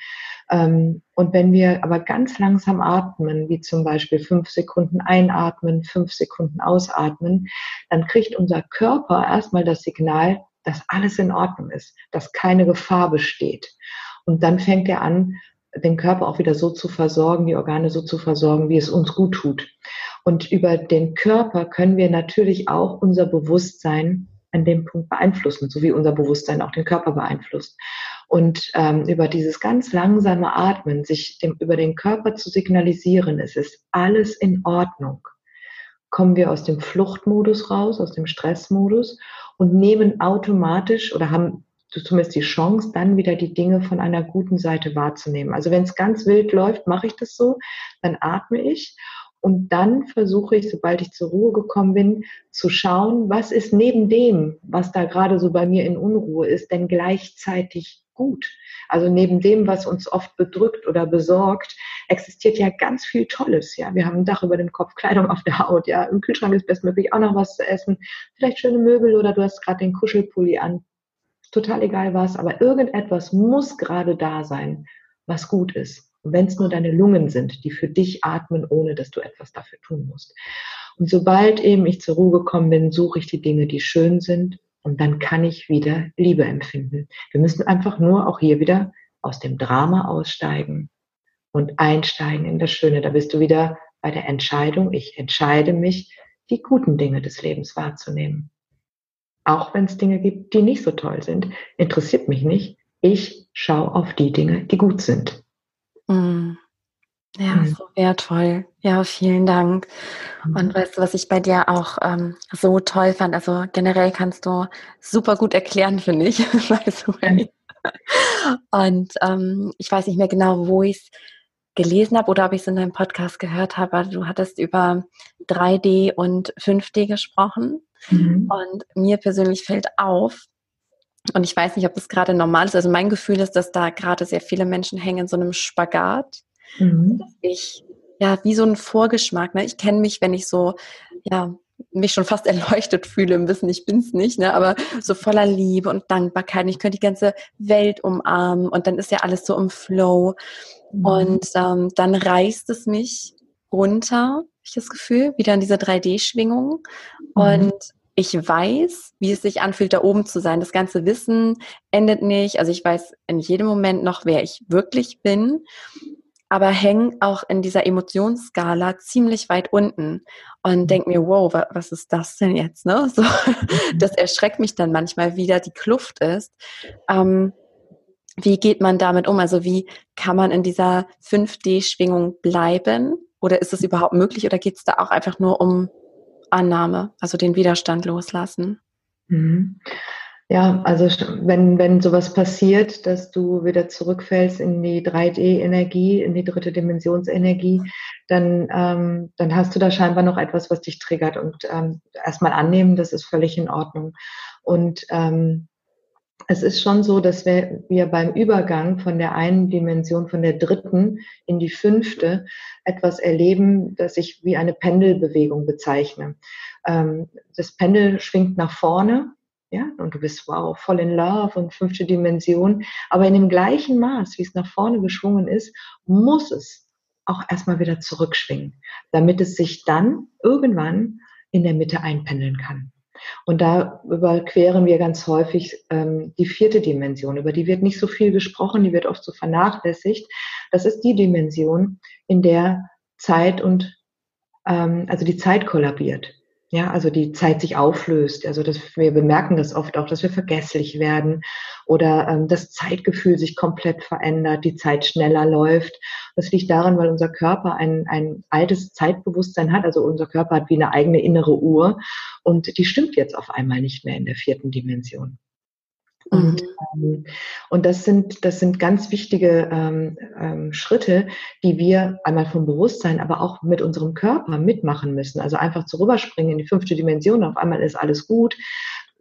Ähm, und wenn wir aber ganz langsam atmen, wie zum Beispiel fünf Sekunden einatmen, fünf Sekunden ausatmen, dann kriegt unser Körper erstmal das Signal, dass alles in Ordnung ist, dass keine Gefahr besteht. Und dann fängt er an, den Körper auch wieder so zu versorgen, die Organe so zu versorgen, wie es uns gut tut. Und über den Körper können wir natürlich auch unser Bewusstsein an dem Punkt beeinflussen, so wie unser Bewusstsein auch den Körper beeinflusst. Und ähm, über dieses ganz langsame Atmen, sich dem, über den Körper zu signalisieren, es ist alles in Ordnung. kommen wir aus dem Fluchtmodus raus, aus dem Stressmodus und nehmen automatisch oder haben zumindest die Chance, dann wieder die Dinge von einer guten Seite wahrzunehmen. Also wenn es ganz wild läuft, mache ich das so, dann atme ich und dann versuche ich, sobald ich zur Ruhe gekommen bin, zu schauen, was ist neben dem, was da gerade so bei mir in Unruhe ist, denn gleichzeitig gut. Also neben dem, was uns oft bedrückt oder besorgt, existiert ja ganz viel Tolles. Ja, wir haben ein Dach über dem Kopf, Kleidung auf der Haut. Ja, im Kühlschrank ist bestmöglich auch noch was zu essen. Vielleicht schöne Möbel oder du hast gerade den Kuschelpulli an. Total egal was, aber irgendetwas muss gerade da sein, was gut ist. Und wenn es nur deine Lungen sind, die für dich atmen, ohne dass du etwas dafür tun musst. Und sobald eben ich zur Ruhe gekommen bin, suche ich die Dinge, die schön sind. Und dann kann ich wieder Liebe empfinden. Wir müssen einfach nur auch hier wieder aus dem Drama aussteigen und einsteigen in das Schöne. Da bist du wieder bei der Entscheidung. Ich entscheide mich, die guten Dinge des Lebens wahrzunehmen. Auch wenn es Dinge gibt, die nicht so toll sind, interessiert mich nicht. Ich schaue auf die Dinge, die gut sind. Mm. Ja, mhm. so wertvoll. Ja, vielen Dank. Mhm. Und weißt du, was ich bei dir auch ähm, so toll fand? Also generell kannst du super gut erklären, finde ich. *laughs* Und ähm, ich weiß nicht mehr genau, wo ich es gelesen habe oder ob ich es in deinem Podcast gehört habe, aber du hattest über 3D und 5D gesprochen. Mhm. Und mir persönlich fällt auf, und ich weiß nicht, ob das gerade normal ist. Also mein Gefühl ist, dass da gerade sehr viele Menschen hängen in so einem Spagat. Mhm. Ich, ja, wie so ein Vorgeschmack. Ne? Ich kenne mich, wenn ich so, ja, mich schon fast *laughs* erleuchtet fühle im Wissen, ich bin's nicht, ne? aber so voller Liebe und Dankbarkeit. Ich könnte die ganze Welt umarmen und dann ist ja alles so im Flow. Mhm. Und ähm, dann reißt es mich runter, habe ich das Gefühl, wieder in diese 3D-Schwingung. Mhm. Und ich weiß, wie es sich anfühlt, da oben zu sein. Das ganze Wissen endet nicht. Also ich weiß in jedem Moment noch, wer ich wirklich bin, aber hänge auch in dieser Emotionsskala ziemlich weit unten und mhm. denke mir, wow, was ist das denn jetzt? Ne? So, mhm. das erschreckt mich dann manchmal wieder, die Kluft ist. Ähm, wie geht man damit um? Also wie kann man in dieser 5D-Schwingung bleiben? Oder ist es überhaupt möglich? Oder geht es da auch einfach nur um Annahme, also den Widerstand loslassen. Mhm. Ja, also wenn, wenn sowas passiert, dass du wieder zurückfällst in die 3D-Energie, in die dritte Dimensionsenergie, dann, ähm, dann hast du da scheinbar noch etwas, was dich triggert. Und ähm, erstmal annehmen, das ist völlig in Ordnung. Und ähm, es ist schon so, dass wir, wir beim Übergang von der einen Dimension, von der dritten in die fünfte, etwas erleben, das ich wie eine Pendelbewegung bezeichne. Ähm, das Pendel schwingt nach vorne, ja, und du bist wow, voll in Love und fünfte Dimension. Aber in dem gleichen Maß, wie es nach vorne geschwungen ist, muss es auch erstmal wieder zurückschwingen, damit es sich dann irgendwann in der Mitte einpendeln kann. Und da überqueren wir ganz häufig ähm, die vierte Dimension, über die wird nicht so viel gesprochen, die wird oft so vernachlässigt. Das ist die Dimension, in der Zeit und ähm, also die Zeit kollabiert. Ja, also die Zeit sich auflöst. Also dass wir bemerken das oft auch, dass wir vergesslich werden oder ähm, das Zeitgefühl sich komplett verändert, die Zeit schneller läuft. Das liegt daran, weil unser Körper ein, ein altes Zeitbewusstsein hat. Also unser Körper hat wie eine eigene innere Uhr und die stimmt jetzt auf einmal nicht mehr in der vierten Dimension. Und, mhm. ähm, und das sind, das sind ganz wichtige ähm, ähm, Schritte, die wir einmal vom Bewusstsein, aber auch mit unserem Körper mitmachen müssen. Also einfach zu rüberspringen in die fünfte Dimension, auf einmal ist alles gut,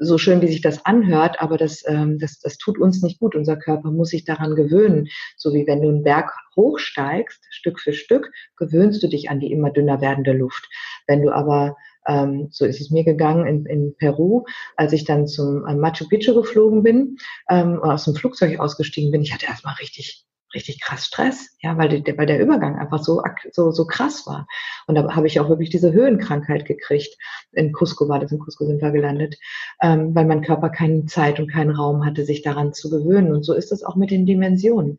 so schön wie sich das anhört, aber das, ähm, das, das tut uns nicht gut. Unser Körper muss sich daran gewöhnen. So wie wenn du einen Berg hochsteigst, Stück für Stück, gewöhnst du dich an die immer dünner werdende Luft. Wenn du aber ähm, so ist es mir gegangen in, in Peru, als ich dann zum äh, Machu Picchu geflogen bin ähm, und aus dem Flugzeug ausgestiegen bin. Ich hatte erstmal richtig richtig krass Stress, ja, weil der, weil der Übergang einfach so, so, so krass war. Und da habe ich auch wirklich diese Höhenkrankheit gekriegt. In Cusco war das, in Cusco sind wir gelandet, ähm, weil mein Körper keine Zeit und keinen Raum hatte, sich daran zu gewöhnen. Und so ist es auch mit den Dimensionen.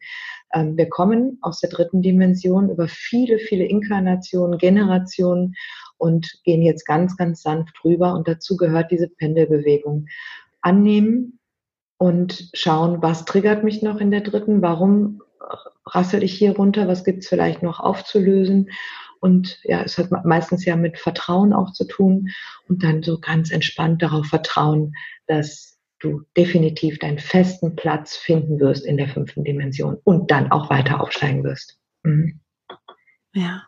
Ähm, wir kommen aus der dritten Dimension über viele, viele Inkarnationen, Generationen und gehen jetzt ganz, ganz sanft rüber. Und dazu gehört diese Pendelbewegung. Annehmen und schauen, was triggert mich noch in der dritten, warum rassel ich hier runter, was gibt es vielleicht noch aufzulösen und ja, es hat meistens ja mit Vertrauen auch zu tun und dann so ganz entspannt darauf vertrauen, dass du definitiv deinen festen Platz finden wirst in der fünften Dimension und dann auch weiter aufsteigen wirst. Mhm. Ja.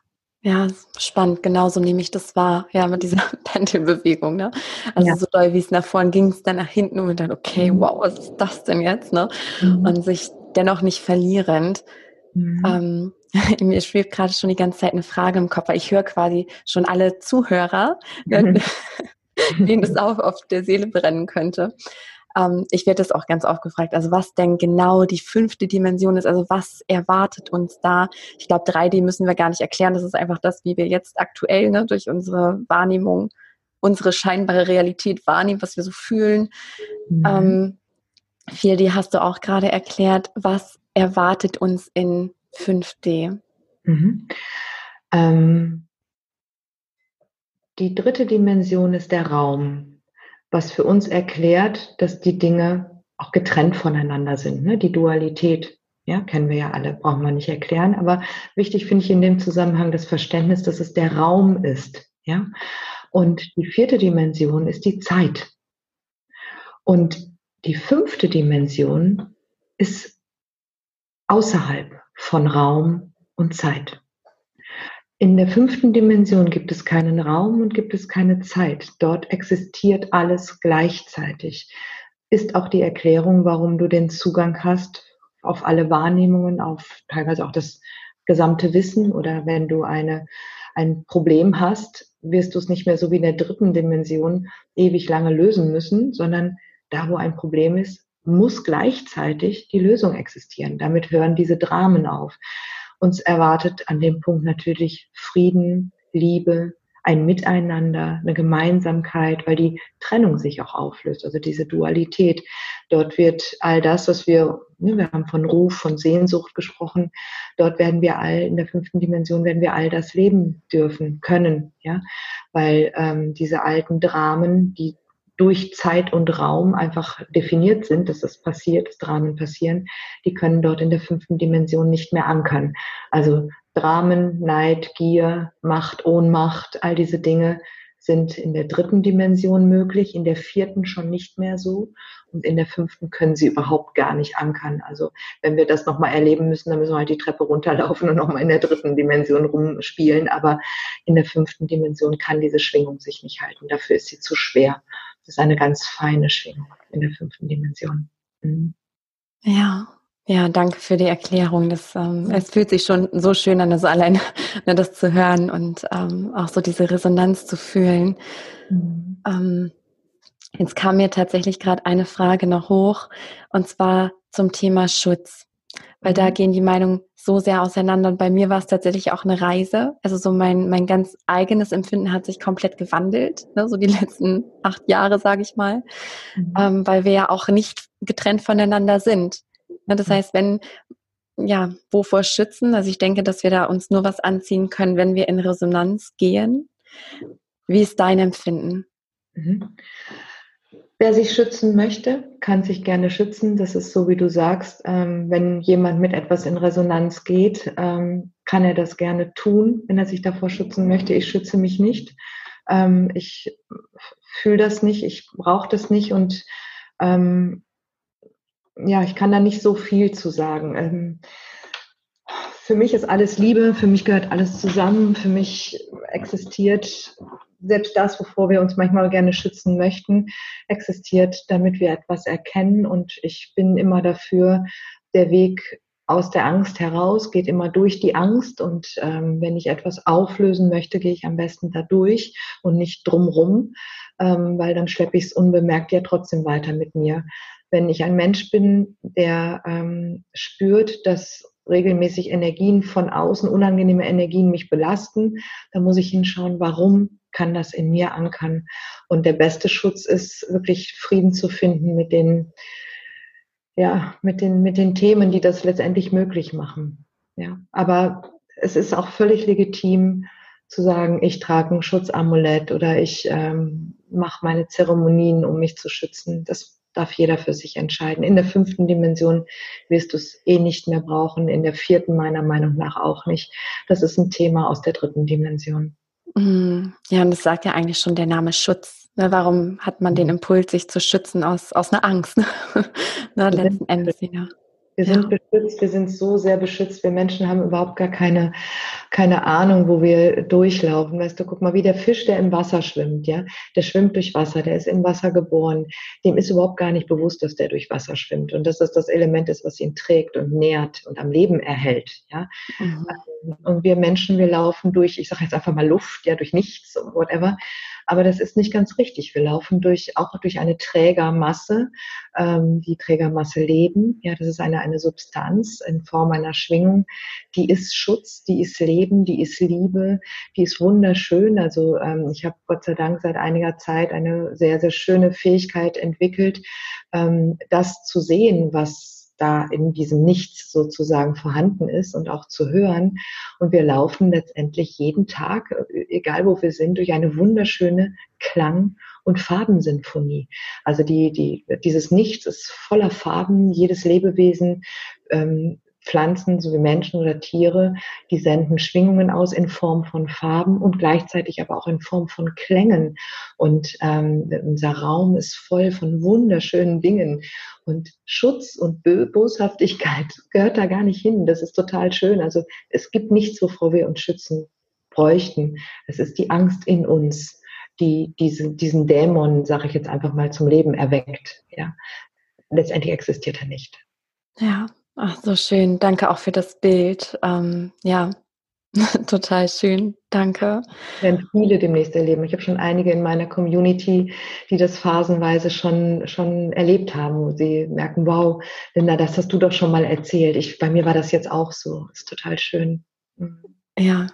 Ja, spannend. Genauso nehme ich das wahr. Ja, mit dieser *laughs* Pendelbewegung. Ne? Also ja. so doll wie es nach vorn ging, es dann nach hinten und dann, okay, mhm. wow, was ist das denn jetzt? Ne? Mhm. Und sich dennoch nicht verlierend. Mhm. Ähm, *laughs* mir schwebt gerade schon die ganze Zeit eine Frage im Kopf, weil ich höre quasi schon alle Zuhörer, mhm. *laughs* denen das auch auf der Seele brennen könnte. Ähm, ich werde das auch ganz oft gefragt, also was denn genau die fünfte Dimension ist, also was erwartet uns da? Ich glaube, 3D müssen wir gar nicht erklären, das ist einfach das, wie wir jetzt aktuell ne, durch unsere Wahrnehmung unsere scheinbare Realität wahrnehmen, was wir so fühlen. Mhm. Ähm, 4D hast du auch gerade erklärt. Was erwartet uns in 5D? Mhm. Ähm, die dritte Dimension ist der Raum, was für uns erklärt, dass die Dinge auch getrennt voneinander sind. Ne? Die Dualität, ja, kennen wir ja alle, brauchen wir nicht erklären. Aber wichtig finde ich in dem Zusammenhang das Verständnis, dass es der Raum ist. Ja? Und die vierte Dimension ist die Zeit. Und die fünfte Dimension ist außerhalb von Raum und Zeit. In der fünften Dimension gibt es keinen Raum und gibt es keine Zeit. Dort existiert alles gleichzeitig. Ist auch die Erklärung, warum du den Zugang hast auf alle Wahrnehmungen, auf teilweise auch das gesamte Wissen oder wenn du eine, ein Problem hast, wirst du es nicht mehr so wie in der dritten Dimension ewig lange lösen müssen, sondern da, wo ein Problem ist, muss gleichzeitig die Lösung existieren. Damit hören diese Dramen auf. Uns erwartet an dem Punkt natürlich Frieden, Liebe, ein Miteinander, eine Gemeinsamkeit, weil die Trennung sich auch auflöst, also diese Dualität. Dort wird all das, was wir, ne, wir haben von Ruf, von Sehnsucht gesprochen, dort werden wir all, in der fünften Dimension werden wir all das leben dürfen, können, ja, weil ähm, diese alten Dramen, die durch Zeit und Raum einfach definiert sind, dass das passiert, dass Dramen passieren, die können dort in der fünften Dimension nicht mehr ankern. Also Dramen, Neid, Gier, Macht, Ohnmacht, all diese Dinge sind in der dritten Dimension möglich, in der vierten schon nicht mehr so und in der fünften können sie überhaupt gar nicht ankern. Also wenn wir das nochmal erleben müssen, dann müssen wir halt die Treppe runterlaufen und nochmal in der dritten Dimension rumspielen. Aber in der fünften Dimension kann diese Schwingung sich nicht halten. Dafür ist sie zu schwer. Das ist eine ganz feine Schwingung in der fünften Dimension. Mhm. Ja, ja, danke für die Erklärung. Das, ähm, es fühlt sich schon so schön an, also allein *laughs* ne, das zu hören und ähm, auch so diese Resonanz zu fühlen. Mhm. Ähm, jetzt kam mir tatsächlich gerade eine Frage noch hoch und zwar zum Thema Schutz, weil da gehen die Meinungen so sehr auseinander. Und bei mir war es tatsächlich auch eine Reise. Also so mein, mein ganz eigenes Empfinden hat sich komplett gewandelt, ne? so die *laughs* letzten acht Jahre, sage ich mal, mhm. ähm, weil wir ja auch nicht getrennt voneinander sind. Ne? Das heißt, wenn, ja, wovor schützen? Also ich denke, dass wir da uns nur was anziehen können, wenn wir in Resonanz gehen. Wie ist dein Empfinden? Mhm. Wer sich schützen möchte, kann sich gerne schützen. Das ist so, wie du sagst. Ähm, wenn jemand mit etwas in Resonanz geht, ähm, kann er das gerne tun, wenn er sich davor schützen möchte. Ich schütze mich nicht. Ähm, ich fühle das nicht. Ich brauche das nicht. Und ähm, ja, ich kann da nicht so viel zu sagen. Für mich ist alles Liebe. Für mich gehört alles zusammen. Für mich existiert selbst das, wovor wir uns manchmal gerne schützen möchten, existiert, damit wir etwas erkennen. Und ich bin immer dafür, der Weg aus der Angst heraus geht immer durch die Angst. Und ähm, wenn ich etwas auflösen möchte, gehe ich am besten da durch und nicht drumrum, ähm, weil dann schleppe ich es unbemerkt ja trotzdem weiter mit mir. Wenn ich ein Mensch bin, der ähm, spürt, dass regelmäßig Energien von außen, unangenehme Energien mich belasten, dann muss ich hinschauen, warum kann das in mir ankern. Und der beste Schutz ist wirklich Frieden zu finden mit den, ja, mit den, mit den Themen, die das letztendlich möglich machen. Ja, aber es ist auch völlig legitim zu sagen, ich trage ein Schutzamulett oder ich ähm, mache meine Zeremonien, um mich zu schützen. Das darf jeder für sich entscheiden. In der fünften Dimension wirst du es eh nicht mehr brauchen, in der vierten meiner Meinung nach auch nicht. Das ist ein Thema aus der dritten Dimension. Mm, ja, und das sagt ja eigentlich schon der Name Schutz. Ne, warum hat man den mhm. Impuls, sich zu schützen aus, aus einer Angst? *laughs* ne, letzten Endes, ja. Wir sind ja. beschützt, wir sind so sehr beschützt. Wir Menschen haben überhaupt gar keine, keine Ahnung, wo wir durchlaufen. Weißt du, guck mal, wie der Fisch, der im Wasser schwimmt, ja, der schwimmt durch Wasser, der ist im Wasser geboren. Dem ist überhaupt gar nicht bewusst, dass der durch Wasser schwimmt und dass das das Element ist, was ihn trägt und nährt und am Leben erhält, ja. Mhm. Und wir Menschen, wir laufen durch, ich sage jetzt einfach mal Luft, ja, durch nichts, whatever. Aber das ist nicht ganz richtig. Wir laufen durch, auch durch eine Trägermasse, ähm, die Trägermasse Leben. Ja, das ist eine, eine Substanz in Form einer Schwingung. Die ist Schutz, die ist Leben, die ist Liebe, die ist wunderschön. Also ähm, ich habe Gott sei Dank seit einiger Zeit eine sehr, sehr schöne Fähigkeit entwickelt, ähm, das zu sehen, was da in diesem Nichts sozusagen vorhanden ist und auch zu hören. Und wir laufen letztendlich jeden Tag, egal wo wir sind, durch eine wunderschöne Klang- und Farbensinfonie. Also die, die, dieses Nichts ist voller Farben. Jedes Lebewesen ähm, Pflanzen sowie Menschen oder Tiere, die senden Schwingungen aus in Form von Farben und gleichzeitig aber auch in Form von Klängen. Und ähm, unser Raum ist voll von wunderschönen Dingen. Und Schutz und Boshaftigkeit *laughs* gehört da gar nicht hin. Das ist total schön. Also es gibt nichts, wovor wir uns schützen bräuchten. Es ist die Angst in uns, die diese, diesen Dämon, sage ich jetzt einfach mal, zum Leben erweckt. Ja, letztendlich existiert er nicht. Ja, Ach, so schön. Danke auch für das Bild. Ähm, ja, *laughs* total schön. Danke. Werden viele demnächst erleben. Ich habe schon einige in meiner Community, die das phasenweise schon, schon erlebt haben, wo sie merken, wow, Linda, das hast du doch schon mal erzählt. Ich, bei mir war das jetzt auch so. Ist total schön. Mhm. Ja,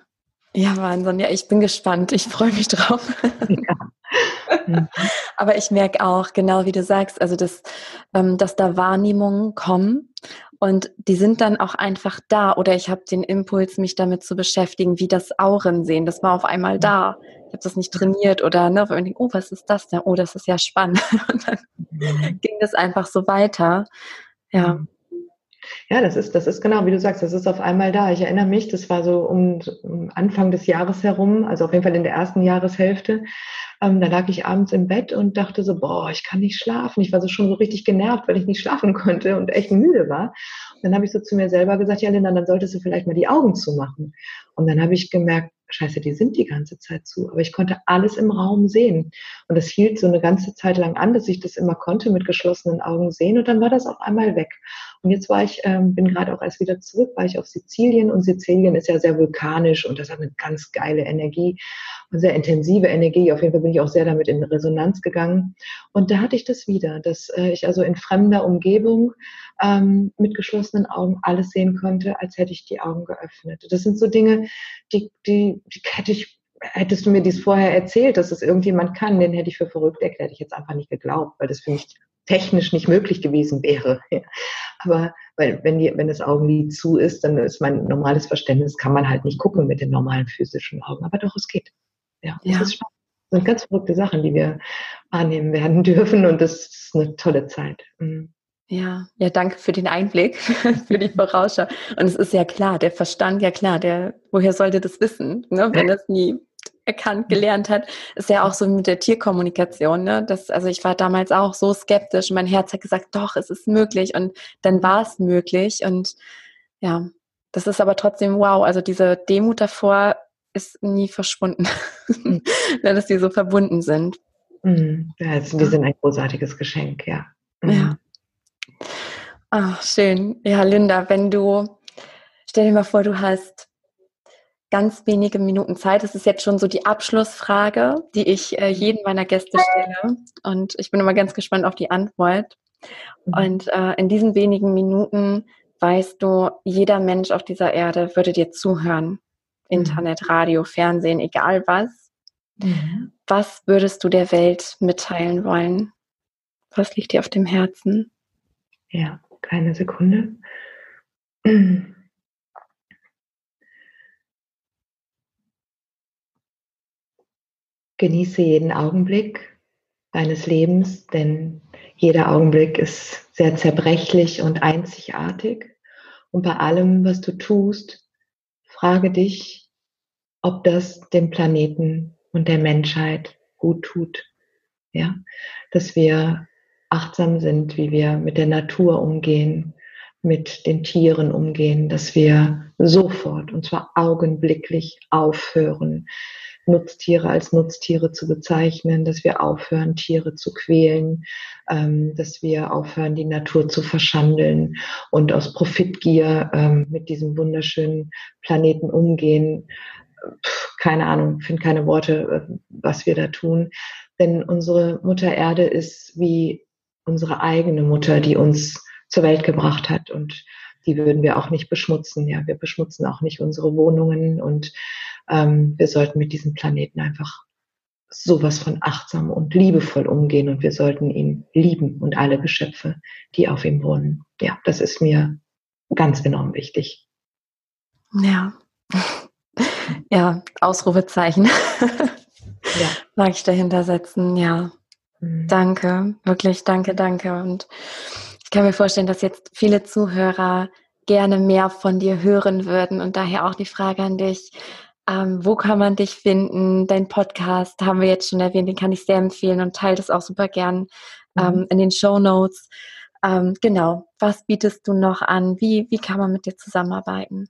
ja, Wahnsinn. Ja, ich bin gespannt. Ich freue mich drauf. Ja. *laughs* Aber ich merke auch, genau wie du sagst, also dass, ähm, dass da Wahrnehmungen kommen und die sind dann auch einfach da. Oder ich habe den Impuls, mich damit zu beschäftigen, wie das Auren sehen. Das war auf einmal da. Ich habe das nicht trainiert oder ne, wenn ich, oh, was ist das denn? Oh, das ist ja spannend. *laughs* Und dann mhm. ging das einfach so weiter. Ja. Mhm. Ja, das ist, das ist genau, wie du sagst, das ist auf einmal da. Ich erinnere mich, das war so um, um Anfang des Jahres herum, also auf jeden Fall in der ersten Jahreshälfte. Ähm, da lag ich abends im Bett und dachte so, boah, ich kann nicht schlafen. Ich war so schon so richtig genervt, weil ich nicht schlafen *laughs* konnte und echt müde war. Und dann habe ich so zu mir selber gesagt, ja, Linda, dann solltest du vielleicht mal die Augen zumachen. Und dann habe ich gemerkt, scheiße, die sind die ganze Zeit zu. Aber ich konnte alles im Raum sehen. Und das hielt so eine ganze Zeit lang an, dass ich das immer konnte mit geschlossenen Augen sehen. Und dann war das auf einmal weg. Und jetzt war ich, ähm, bin gerade auch erst wieder zurück, war ich auf Sizilien. Und Sizilien ist ja sehr vulkanisch und das hat eine ganz geile Energie und sehr intensive Energie. Auf jeden Fall bin ich auch sehr damit in Resonanz gegangen. Und da hatte ich das wieder, dass äh, ich also in fremder Umgebung ähm, mit geschlossenen Augen alles sehen konnte, als hätte ich die Augen geöffnet. Das sind so Dinge, die, die, die hätte ich hättest du mir dies vorher erzählt, dass es irgendjemand kann, den hätte ich für verrückt erklärt. Ich hätte es einfach nicht geglaubt, weil das für mich technisch nicht möglich gewesen wäre. *laughs* Aber weil, wenn, die, wenn das Augenlid zu ist, dann ist mein normales Verständnis, kann man halt nicht gucken mit den normalen physischen Augen. Aber doch, es geht. Ja, ja. das ist spannend. Das sind ganz verrückte Sachen, die wir wahrnehmen werden *laughs* dürfen und das ist eine tolle Zeit. Mhm. Ja, ja, danke für den Einblick, *laughs* für die *laughs* Vorausschau. Und es ist ja klar, der Verstand, ja klar, der, woher sollte das wissen, ne, wenn es nie erkannt, gelernt hat, ist ja auch so mit der Tierkommunikation, ne? Das, also ich war damals auch so skeptisch und mein Herz hat gesagt, doch, es ist möglich und dann war es möglich und ja, das ist aber trotzdem wow, also diese Demut davor ist nie verschwunden, mhm. *laughs* dass die so verbunden sind. Mhm. Ja, also die sind ein großartiges Geschenk, ja. Mhm. Ja. Ach, schön. Ja, Linda, wenn du, stell dir mal vor, du hast ganz wenige Minuten Zeit. Das ist jetzt schon so die Abschlussfrage, die ich äh, jedem meiner Gäste stelle. Und ich bin immer ganz gespannt auf die Antwort. Mhm. Und äh, in diesen wenigen Minuten weißt du, jeder Mensch auf dieser Erde würde dir zuhören. Internet, Radio, Fernsehen, egal was. Mhm. Was würdest du der Welt mitteilen wollen? Was liegt dir auf dem Herzen? Ja, keine Sekunde. Genieße jeden Augenblick deines Lebens, denn jeder Augenblick ist sehr zerbrechlich und einzigartig. Und bei allem, was du tust, frage dich, ob das dem Planeten und der Menschheit gut tut. Ja, dass wir achtsam sind, wie wir mit der Natur umgehen, mit den Tieren umgehen, dass wir sofort und zwar augenblicklich aufhören, Nutztiere als Nutztiere zu bezeichnen, dass wir aufhören, Tiere zu quälen, ähm, dass wir aufhören, die Natur zu verschandeln und aus Profitgier ähm, mit diesem wunderschönen Planeten umgehen. Keine Ahnung, finde keine Worte, äh, was wir da tun. Denn unsere Mutter Erde ist wie unsere eigene Mutter, die uns zur Welt gebracht hat und die würden wir auch nicht beschmutzen. Ja, wir beschmutzen auch nicht unsere Wohnungen und ähm, wir sollten mit diesem Planeten einfach sowas von achtsam und liebevoll umgehen und wir sollten ihn lieben und alle Geschöpfe, die auf ihm wohnen. Ja, das ist mir ganz enorm wichtig. Ja. *laughs* Ja, Ausrufezeichen. Ja. *laughs* Mag ich dahinter setzen, ja. Mhm. Danke, wirklich danke, danke. Und ich kann mir vorstellen, dass jetzt viele Zuhörer gerne mehr von dir hören würden und daher auch die Frage an dich. Ähm, wo kann man dich finden? Dein Podcast haben wir jetzt schon erwähnt, den kann ich sehr empfehlen und teile das auch super gern ähm, mhm. in den Show Notes. Ähm, genau, was bietest du noch an? Wie, wie kann man mit dir zusammenarbeiten?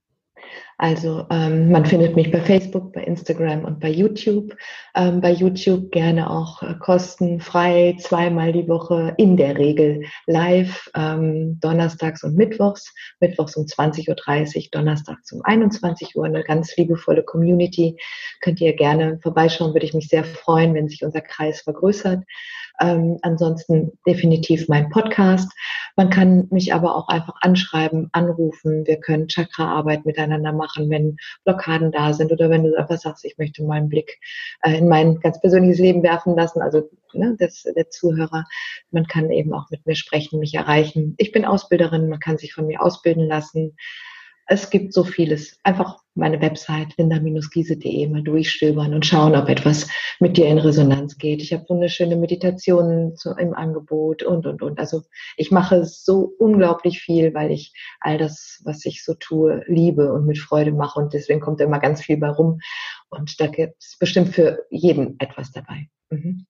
Also ähm, man findet mich bei Facebook, bei Instagram und bei YouTube. Ähm, bei YouTube gerne auch äh, kostenfrei zweimal die Woche, in der Regel live, ähm, donnerstags und mittwochs. Mittwochs um 20.30 Uhr, donnerstags um 21 Uhr. Eine ganz liebevolle Community. Könnt ihr gerne vorbeischauen, würde ich mich sehr freuen, wenn sich unser Kreis vergrößert. Ähm, ansonsten definitiv mein Podcast. Man kann mich aber auch einfach anschreiben, anrufen. Wir können Chakra-Arbeit miteinander machen, wenn Blockaden da sind oder wenn du einfach sagst, ich möchte mal einen Blick äh, in mein ganz persönliches Leben werfen lassen. Also ne, das, der Zuhörer, man kann eben auch mit mir sprechen, mich erreichen. Ich bin Ausbilderin, man kann sich von mir ausbilden lassen es gibt so vieles. Einfach meine Website linda-giese.de mal durchstöbern und schauen, ob etwas mit dir in Resonanz geht. Ich habe wunderschöne Meditationen zu, im Angebot und, und, und. Also ich mache so unglaublich viel, weil ich all das, was ich so tue, liebe und mit Freude mache. Und deswegen kommt immer ganz viel bei rum. Und da gibt es bestimmt für jeden etwas dabei. Mhm.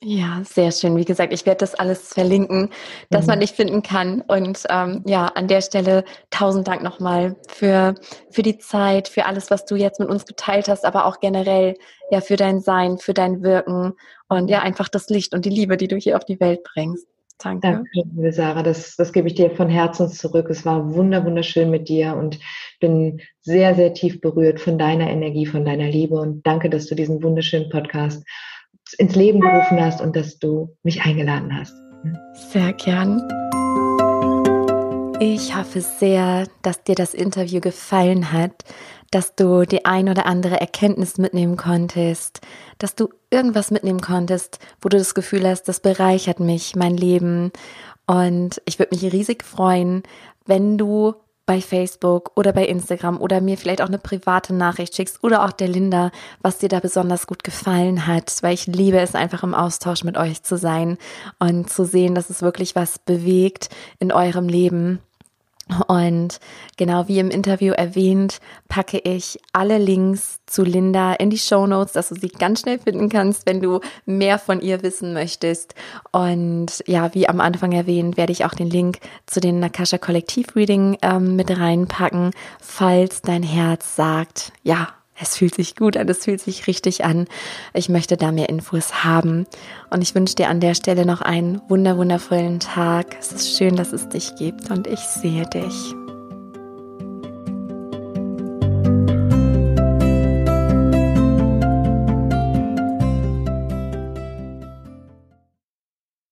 Ja, sehr schön. Wie gesagt, ich werde das alles verlinken, dass mhm. man dich finden kann. Und ähm, ja, an der Stelle tausend Dank nochmal für, für die Zeit, für alles, was du jetzt mit uns geteilt hast, aber auch generell ja für dein Sein, für dein Wirken und ja, einfach das Licht und die Liebe, die du hier auf die Welt bringst. Danke. Danke, liebe Sarah. Das, das gebe ich dir von Herzen zurück. Es war wunder, wunderschön mit dir und bin sehr, sehr tief berührt von deiner Energie, von deiner Liebe. Und danke, dass du diesen wunderschönen Podcast ins Leben gerufen hast und dass du mich eingeladen hast. Sehr gern. Ich hoffe sehr, dass dir das Interview gefallen hat, dass du die ein oder andere Erkenntnis mitnehmen konntest, dass du irgendwas mitnehmen konntest, wo du das Gefühl hast, das bereichert mich, mein Leben. Und ich würde mich riesig freuen, wenn du bei Facebook oder bei Instagram oder mir vielleicht auch eine private Nachricht schickst oder auch der Linda, was dir da besonders gut gefallen hat, weil ich liebe es einfach im Austausch mit euch zu sein und zu sehen, dass es wirklich was bewegt in eurem Leben und genau wie im Interview erwähnt, packe ich alle Links zu Linda in die Show Notes, dass du sie ganz schnell finden kannst, wenn du mehr von ihr wissen möchtest. Und ja, wie am Anfang erwähnt, werde ich auch den Link zu den Nakasha Kollektiv Reading ähm, mit reinpacken, falls dein Herz sagt, ja, es fühlt sich gut an, es fühlt sich richtig an. Ich möchte da mehr Infos haben. Und ich wünsche dir an der Stelle noch einen wunder wundervollen Tag. Es ist schön, dass es dich gibt und ich sehe dich.